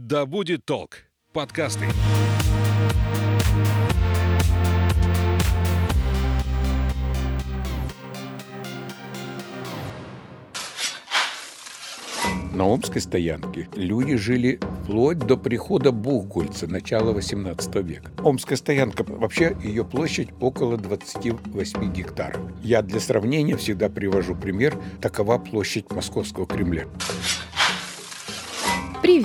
Да будет толк. Подкасты. На Омской стоянке люди жили вплоть до прихода Бухгольца начала 18 века. Омская стоянка, вообще ее площадь около 28 гектаров. Я для сравнения всегда привожу пример, такова площадь Московского Кремля.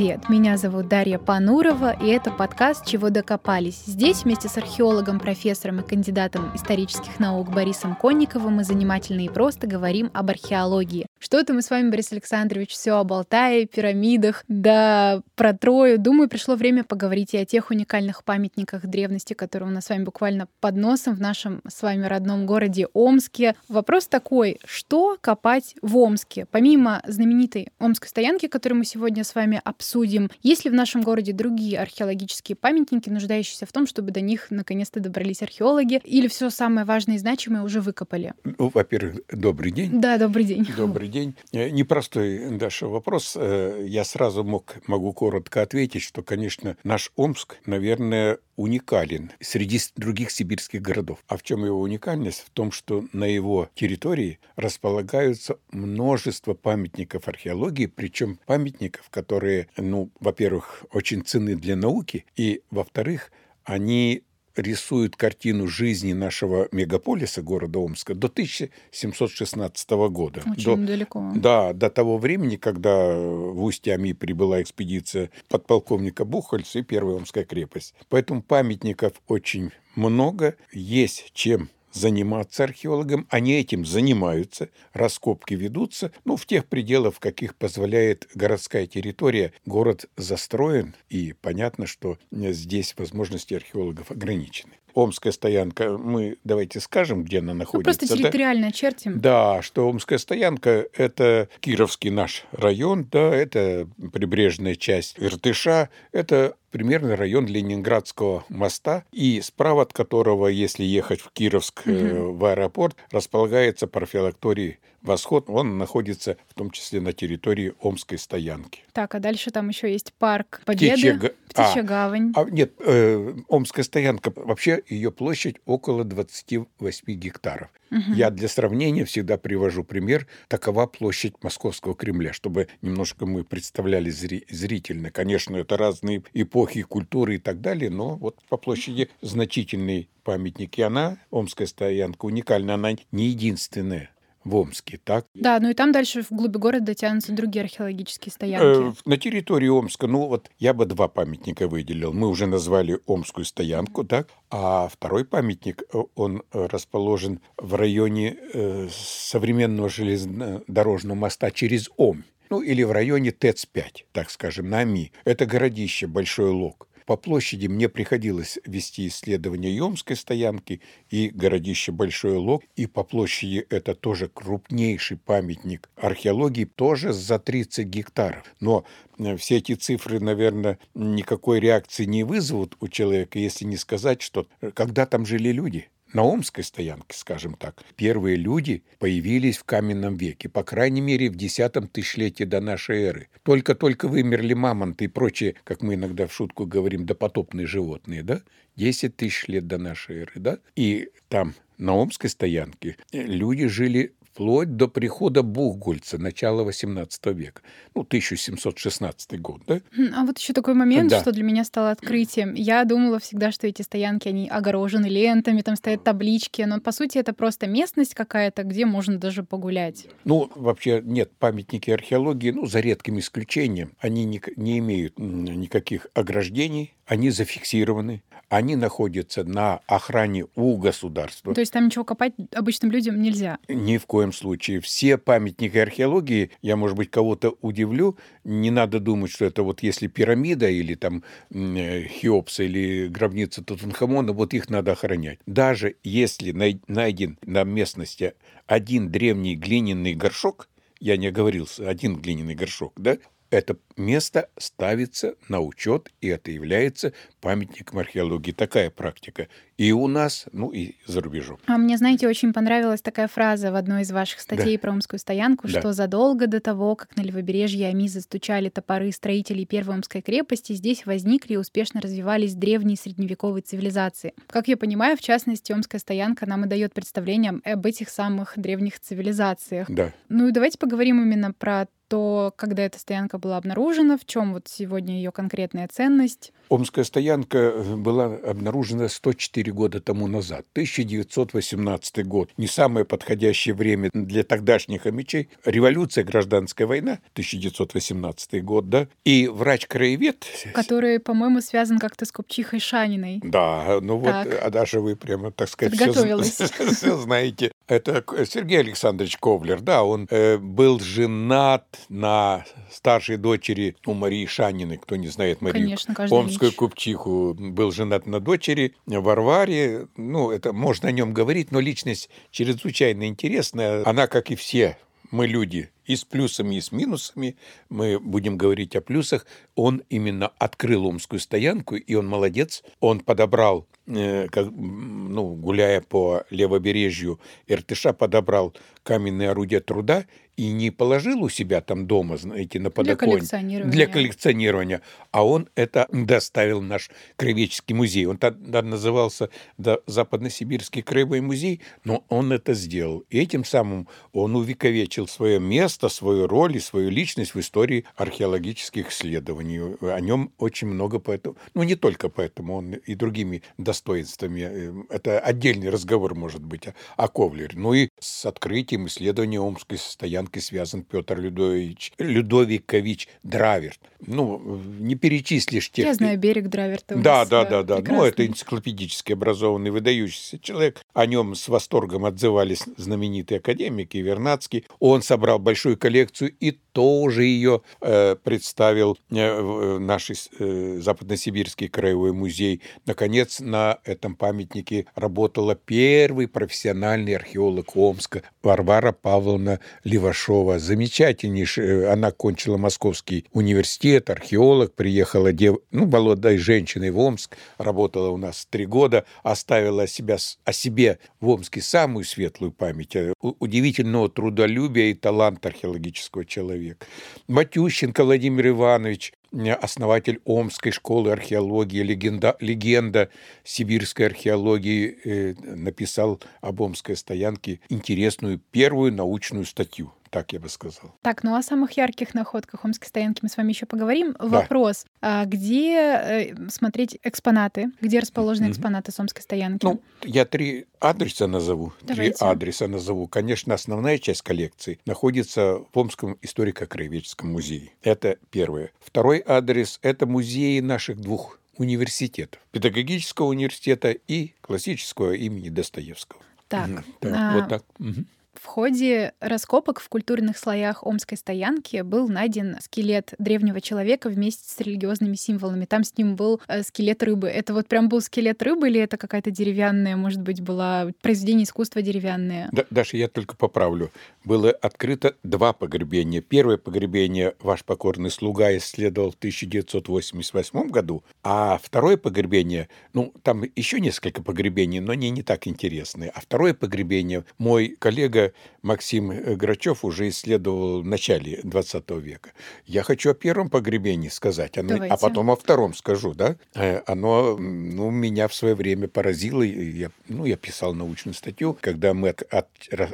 Привет, меня зовут Дарья Панурова, и это подкаст «Чего докопались». Здесь вместе с археологом, профессором и кандидатом исторических наук Борисом Конниковым мы занимательно и просто говорим об археологии. Что-то мы с вами, Борис Александрович, все о Болтае, пирамидах, да про Трою. Думаю, пришло время поговорить и о тех уникальных памятниках древности, которые у нас с вами буквально под носом в нашем с вами родном городе Омске. Вопрос такой, что копать в Омске? Помимо знаменитой Омской стоянки, которую мы сегодня с вами обсудим. Есть ли в нашем городе другие археологические памятники, нуждающиеся в том, чтобы до них наконец-то добрались археологи? Или все самое важное и значимое уже выкопали? Ну, во-первых, добрый день. Да, добрый день. Добрый день. Э, непростой, Даша, вопрос. Э, я сразу мог, могу коротко ответить, что, конечно, наш Омск, наверное, уникален среди других сибирских городов. А в чем его уникальность? В том, что на его территории располагаются множество памятников археологии, причем памятников, которые, ну, во-первых, очень ценны для науки, и, во-вторых, они рисуют картину жизни нашего мегаполиса, города Омска, до 1716 года. Очень до, далеко. Да, до того времени, когда в Устье-Ами прибыла экспедиция подполковника Бухольца и Первая Омская крепость. Поэтому памятников очень много, есть чем заниматься археологом. Они этим занимаются, раскопки ведутся, ну, в тех пределах, каких позволяет городская территория. Город застроен, и понятно, что здесь возможности археологов ограничены. Омская стоянка, мы давайте скажем, где она находится. Ну, просто территориально да? чертим. Да, что Омская стоянка – это Кировский наш район, да, это прибрежная часть Иртыша, это примерно район Ленинградского моста, и справа от которого, если ехать в Кировск угу. в аэропорт, располагается профилакторий «Восход». Он находится в том числе на территории Омской стоянки. Так, а дальше там еще есть парк Победы, Птичья, Птичья а, гавань. А, нет, э, Омская стоянка, вообще ее площадь около 28 гектаров. Угу. Я для сравнения всегда привожу пример. Такова площадь Московского Кремля, чтобы немножко мы представляли зри- зрительно. Конечно, это разные эпохи, культуры и так далее, но вот по площади значительный памятник. И она, Омская стоянка, уникальна. Она не единственная в Омске, так? Да, ну и там дальше в глуби города тянутся другие археологические стоянки. Э, на территории Омска, ну вот я бы два памятника выделил. Мы уже назвали Омскую стоянку, так? А второй памятник, э, он расположен в районе э, современного железнодорожного моста через Ом. Ну, или в районе ТЭЦ-5, так скажем, на АМИ. Это городище Большой Лог. По площади мне приходилось вести исследования Йомской стоянки и городища Большой Лог. И по площади это тоже крупнейший памятник археологии, тоже за 30 гектаров. Но э, все эти цифры, наверное, никакой реакции не вызовут у человека, если не сказать, что э, когда там жили люди – на Омской стоянке, скажем так, первые люди появились в каменном веке, по крайней мере, в десятом тысячелетии до нашей эры. Только-только вымерли мамонты и прочие, как мы иногда в шутку говорим, допотопные животные, да? Десять тысяч лет до нашей эры, да? И там на Омской стоянке люди жили вплоть до прихода Бухгольца начала XVIII века. Ну, 1716 год, да? А вот еще такой момент, да. что для меня стало открытием. Я думала всегда, что эти стоянки, они огорожены лентами, там стоят таблички, но по сути это просто местность какая-то, где можно даже погулять. Ну, вообще нет, памятники археологии, ну, за редким исключением, они не, не имеют никаких ограждений, они зафиксированы, они находятся на охране у государства. То есть там ничего копать обычным людям нельзя? Ни в коем случае. Все памятники археологии, я, может быть, кого-то удивлю, не надо думать, что это вот если пирамида или там э, Хеопса или гробница Тутанхамона, вот их надо охранять. Даже если найден на местности один древний глиняный горшок, я не оговорился, один глиняный горшок, да, это место ставится на учет, и это является памятником археологии. Такая практика и у нас, ну и за рубежом. А мне, знаете, очень понравилась такая фраза в одной из ваших статей да. про Омскую стоянку, да. что задолго до того, как на левобережье Амизы стучали топоры строителей Первой Омской крепости, здесь возникли и успешно развивались древние средневековые цивилизации. Как я понимаю, в частности, Омская стоянка нам и дает представление об этих самых древних цивилизациях. Да. Ну и давайте поговорим именно про то, когда эта стоянка была обнаружена, в чем вот сегодня ее конкретная ценность? Омская стоянка э, была обнаружена 104 года тому назад, 1918 год. Не самое подходящее время для тогдашних омичей. Революция, гражданская война, 1918 год, да. И врач-краевед... Который, по-моему, связан как-то с Купчихой Шаниной. Да, ну так. вот, а даже вы прямо, так сказать, все, все знаете. Это Сергей Александрович Ковлер, да, он э, был женат на старшей дочери у Марии Шаниной, кто не знает Марию. Конечно, Омскую купчиху, был женат на дочери Варваре. Ну, это можно о нем говорить, но личность чрезвычайно интересная. Она, как и все мы люди, и с плюсами, и с минусами. Мы будем говорить о плюсах. Он именно открыл Омскую стоянку, и он молодец. Он подобрал, э, как, ну, гуляя по левобережью Иртыша, подобрал каменные орудия труда и не положил у себя там дома, знаете, на подоконник. Для коллекционирования. Для коллекционирования. А он это доставил в наш краеведческий музей. Он тогда назывался да, Западно-Сибирский краевой музей, но он это сделал. И этим самым он увековечил свое место, свою роль и свою личность в истории археологических исследований. О нем очень много поэтому, ну не только поэтому, он и другими достоинствами. Э, это отдельный разговор может быть о, о Ковлере. Ну и с открытием исследования Омской стоянки связан Петр Людович, Людовикович Драверт. Ну, не перечислишь тех... Я знаю берег Драверта. Да, да, да, да. Ну, это энциклопедически образованный, выдающийся человек. О нем с восторгом отзывались знаменитые академики Вернадский. Он собрал большую коллекцию и тоже ее э, представил э, наш э, Западносибирский краевой музей. Наконец, на этом памятнике работала первый профессиональный археолог Омска Варвара Павловна Левашова. Замечательнейшая. Она кончила Московский университет, археолог, приехала дев... ну, молодой женщиной в Омск, работала у нас три года, оставила себя, о себе в Омске самую светлую память, э, удивительного трудолюбия и таланта археологического человека человек. Матющенко Владимир Иванович, основатель Омской школы археологии, легенда, легенда сибирской археологии, э, написал об Омской стоянке интересную первую научную статью так я бы сказал. Так, ну о самых ярких находках Омской стоянки мы с вами еще поговорим. Да. Вопрос, а где э, смотреть экспонаты, где расположены mm-hmm. экспонаты Омской стоянки? Ну, я три адреса назову. Давайте. Три адреса назову. Конечно, основная часть коллекции находится в Омском историко-краеведческом музее. Это первое. Второй адрес – это музеи наших двух университетов. Педагогического университета и классического имени Достоевского. Так, так а... вот так. Угу. В ходе раскопок в культурных слоях Омской стоянки был найден скелет древнего человека вместе с религиозными символами. Там с ним был э, скелет рыбы. Это вот прям был скелет рыбы или это какая-то деревянная, может быть, была произведение искусства деревянное? Да, Даша, я только поправлю. Было открыто два погребения. Первое погребение ваш покорный слуга исследовал в 1988 году, а второе погребение, ну, там еще несколько погребений, но они не так интересные. А второе погребение мой коллега Максим э, Грачев уже исследовал в начале 20 века. Я хочу о первом погребении сказать, оно, а потом о втором скажу. Да? Э, оно ну, меня в свое время поразило. Я, ну, я писал научную статью, когда мы от, от,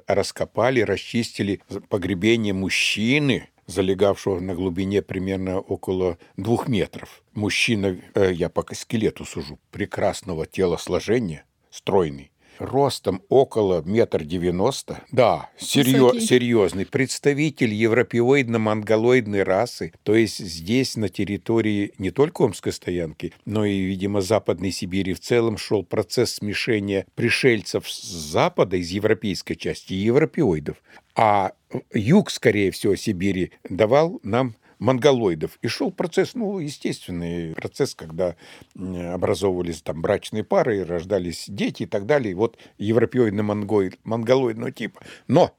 раскопали, расчистили погребение мужчины, залегавшего на глубине примерно около двух метров. Мужчина, э, я по скелету сужу, прекрасного телосложения, стройный, ростом около метр девяносто. Да, серьез, серьезный представитель европеоидно-монголоидной расы. То есть здесь на территории не только Омской стоянки, но и, видимо, Западной Сибири в целом шел процесс смешения пришельцев с Запада, из европейской части, и европеоидов. А юг, скорее всего, Сибири давал нам монголоидов. И шел процесс, ну, естественный процесс, когда образовывались там брачные пары, рождались дети и так далее. Вот европеоидно-монголоидного типа. Но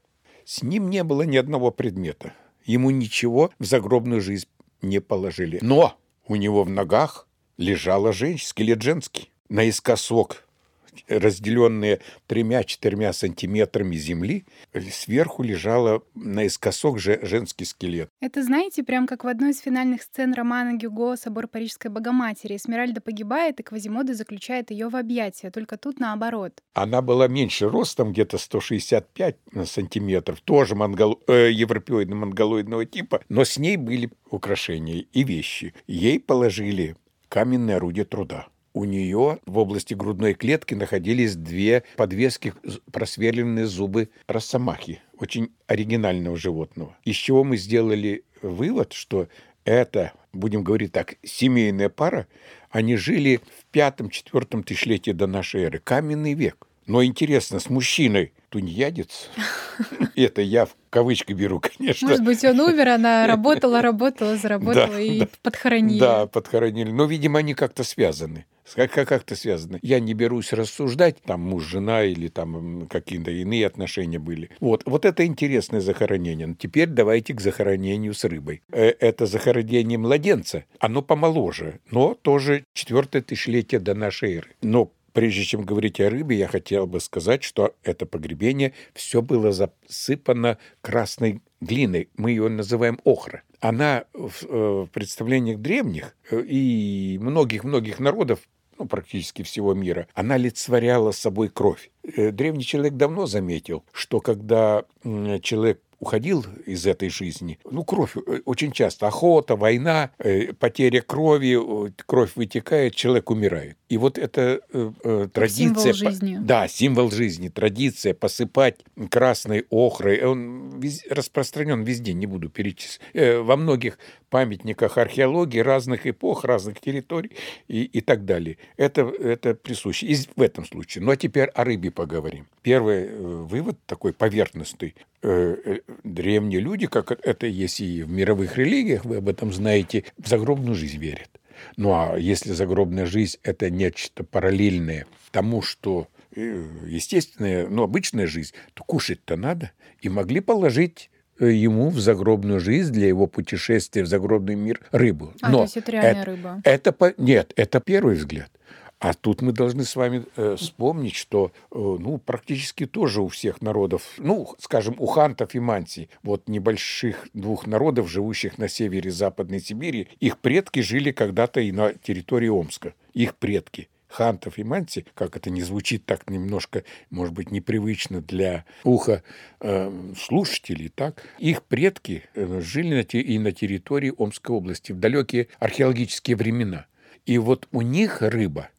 с ним не было ни одного предмета. Ему ничего в загробную жизнь не положили. Но у него в ногах лежала женщина, скелет женский, наискосок разделенные тремя-четырьмя сантиметрами земли, сверху лежала наискосок же женский скелет. Это, знаете, прям как в одной из финальных сцен романа Гюго «Собор Парижской Богоматери». Эсмеральда погибает, и Квазимода заключает ее в объятия, только тут наоборот. Она была меньше ростом, где-то 165 сантиметров, тоже монгол... э, европеоидно-монголоидного типа, но с ней были украшения и вещи. Ей положили каменное орудие труда у нее в области грудной клетки находились две подвески, просверленные зубы росомахи, очень оригинального животного. Из чего мы сделали вывод, что это, будем говорить так, семейная пара, они жили в пятом-четвертом тысячелетии до нашей эры, каменный век. Но интересно, с мужчиной тунеядец, это я в кавычки беру, конечно. Может быть, он умер, она работала, работала, заработала да, и да, подхоронили. Да, подхоронили. Но, видимо, они как-то связаны. Как, как связано? Я не берусь рассуждать, там муж, жена или там какие-то иные отношения были. Вот, вот это интересное захоронение. Но теперь давайте к захоронению с рыбой. Э, это захоронение младенца. Оно помоложе, но тоже четвертое тысячелетие до нашей эры. Но Прежде чем говорить о рыбе, я хотел бы сказать, что это погребение все было засыпано красной глиной. Мы ее называем охра. Она в, э, в представлениях древних э, и многих-многих народов ну, практически всего мира, она олицетворяла собой кровь. Э, древний человек давно заметил, что когда человек уходил из этой жизни, ну, кровь э, очень часто, охота, война, э, потеря крови, кровь вытекает, человек умирает. И вот эта э, традиция... Символ жизни. Да, символ жизни, традиция посыпать красной охрой, он распространен везде, не буду перечислять. Э, во многих памятниках археологии разных эпох, разных территорий и, и так далее. Это, это присуще. И в этом случае. Ну, а теперь о рыбе поговорим. Первый э, вывод такой поверхностный. Э, э, древние люди, как это есть и в мировых религиях, вы об этом знаете, в загробную жизнь верят. Ну а если загробная жизнь – это нечто параллельное тому, что естественная, ну, обычная жизнь, то кушать-то надо. И могли положить ему в загробную жизнь для его путешествия в загробный мир рыбу. А, Но то есть это реальная это, рыба? Это, нет, это первый взгляд. А тут мы должны с вами э, вспомнить, что э, ну, практически тоже у всех народов, ну, скажем, у хантов и мантий, вот небольших двух народов, живущих на севере Западной Сибири, их предки жили когда-то и на территории Омска. Их предки хантов и манти, как это не звучит так немножко, может быть, непривычно для уха э, слушателей, так, их предки э, жили на те, и на территории Омской области в далекие археологические времена. И вот у них рыба –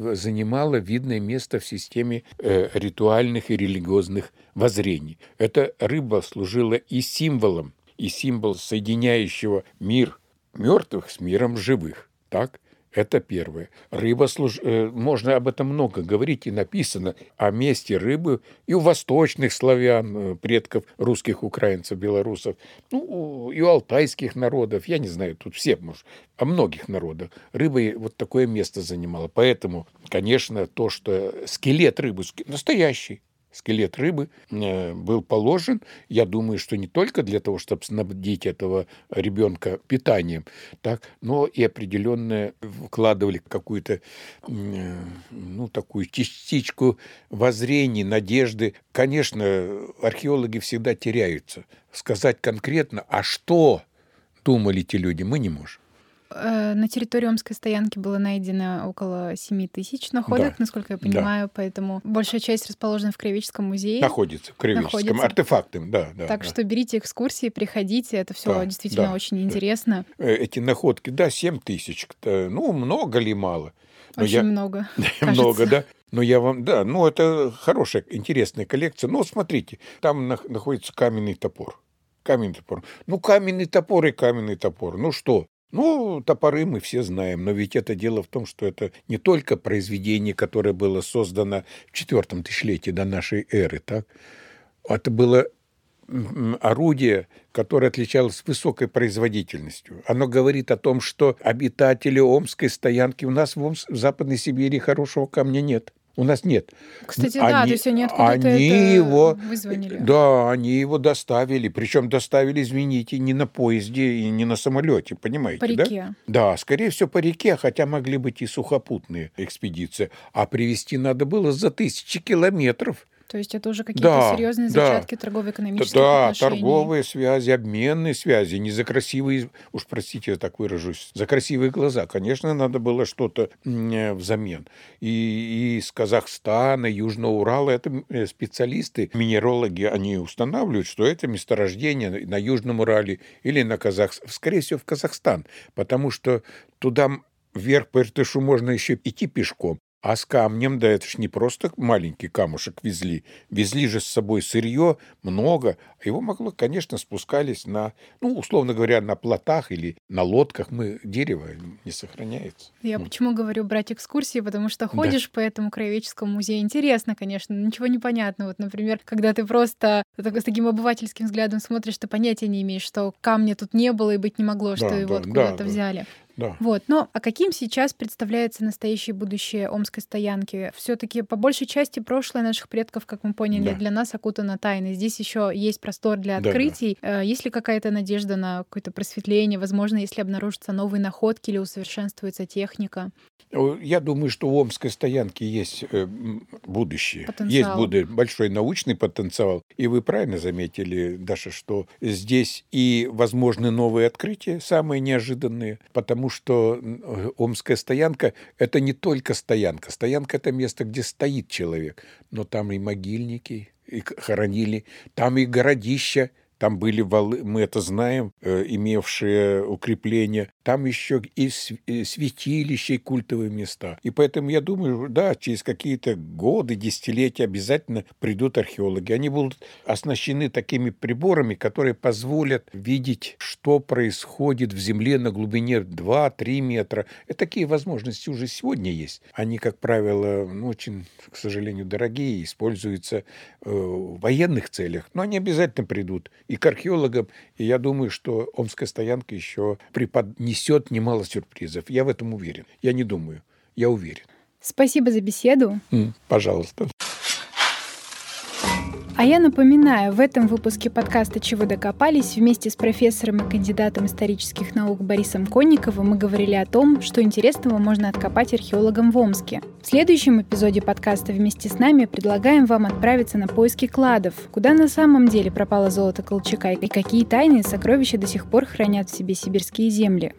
занимала видное место в системе э, ритуальных и религиозных воззрений. Эта рыба служила и символом, и символ соединяющего мир мертвых с миром живых. Так? Это первое. Рыба служ... Э, можно об этом много говорить и написано о месте рыбы и у восточных славян, э, предков русских, украинцев, белорусов, ну, и у алтайских народов, я не знаю, тут все, может, о многих народах. Рыба вот такое место занимала. Поэтому, конечно, то, что скелет рыбы настоящий, скелет рыбы э, был положен, я думаю, что не только для того, чтобы снабдить этого ребенка питанием, так, но и определенное вкладывали какую-то, э, ну, такую частичку воззрений, надежды. Конечно, археологи всегда теряются. Сказать конкретно, а что думали те люди, мы не можем. Э, на территории Омской стоянки было найдено около 7 тысяч находок, да. насколько я понимаю, да. поэтому большая часть расположена в Краеведческом музее. Находится в Краеведческом, находится. артефактом, да. да так да. что берите экскурсии, приходите, это все да, действительно да. очень интересно. Э, эти находки, да, 7 тысяч, ну, много ли, мало? Но очень я... много, Много, да? Но я вам, да, ну, это хорошая, интересная коллекция. Но смотрите, там находится каменный топор. Каменный топор. Ну, каменный топор и каменный топор. Ну что? Ну, топоры мы все знаем, но ведь это дело в том, что это не только произведение, которое было создано в четвертом тысячелетии до нашей эры, так? Это было орудие, которое отличалось высокой производительностью. Оно говорит о том, что обитатели Омской стоянки, у нас в, Омск, в Западной Сибири хорошего камня нет. У нас нет. Кстати, они, да, то есть они откуда-то они это его, вызвонили. Да, они его доставили. Причем доставили, извините, не на поезде и не на самолете, понимаете? По реке. Да? да, скорее всего, по реке, хотя могли быть и сухопутные экспедиции. А привезти надо было за тысячи километров. То есть это уже какие-то да, серьезные зачатки да, торгово-экономических да, отношений. Да, торговые связи, обменные связи, не за красивые, уж простите, я так выражусь, за красивые глаза. Конечно, надо было что-то э, взамен. И, и из Казахстана, Южного Урала, это э, специалисты, минерологи, они устанавливают, что это месторождение на Южном Урале или на Казахстан, скорее всего, в Казахстан, потому что туда вверх по Иртышу можно еще идти пешком, а с камнем, да это ж не просто маленький камушек везли. Везли же с собой сырье много. А его могло, конечно, спускались на, ну, условно говоря, на плотах или на лодках. Мы дерево не сохраняется. Я ну. почему говорю брать экскурсии, потому что ходишь да. по этому краеведческому музею. Интересно, конечно, ничего не понятно. Вот, например, когда ты просто с таким обывательским взглядом смотришь, ты понятия не имеешь, что камня тут не было и быть не могло, что да, его да, откуда-то да, взяли. Да. Вот. Но а каким сейчас представляется настоящее будущее Омской стоянки? все таки по большей части прошлое наших предков, как мы поняли, да. для нас окутано тайной. Здесь еще есть простор для открытий. Да, да. Есть ли какая-то надежда на какое-то просветление? Возможно, если обнаружатся новые находки или усовершенствуется техника? Я думаю, что у Омской стоянки есть э, будущее. Потенциал. Есть будет большой научный потенциал. И вы правильно заметили, Даша, что здесь и возможны новые открытия, самые неожиданные, потому что Омская стоянка – это не только стоянка. Стоянка – это место, где стоит человек, но там и могильники, и хоронили, там и городища, там были валы, мы это знаем, э, имевшие укрепления. Там еще и святилища, и культовые места. И поэтому я думаю, да, через какие-то годы, десятилетия обязательно придут археологи. Они будут оснащены такими приборами, которые позволят видеть, что происходит в земле на глубине 2-3 метра. И такие возможности уже сегодня есть. Они, как правило, ну, очень, к сожалению, дорогие, используются э, в военных целях. Но они обязательно придут и к археологам. И я думаю, что Омская стоянка еще преподнесет немало сюрпризов. Я в этом уверен. Я не думаю, я уверен. Спасибо за беседу. Пожалуйста. А я напоминаю, в этом выпуске подкаста «Чего докопались» вместе с профессором и кандидатом исторических наук Борисом Конниковым мы говорили о том, что интересного можно откопать археологам в Омске. В следующем эпизоде подкаста вместе с нами предлагаем вам отправиться на поиски кладов, куда на самом деле пропало золото Колчака и какие тайные сокровища до сих пор хранят в себе сибирские земли.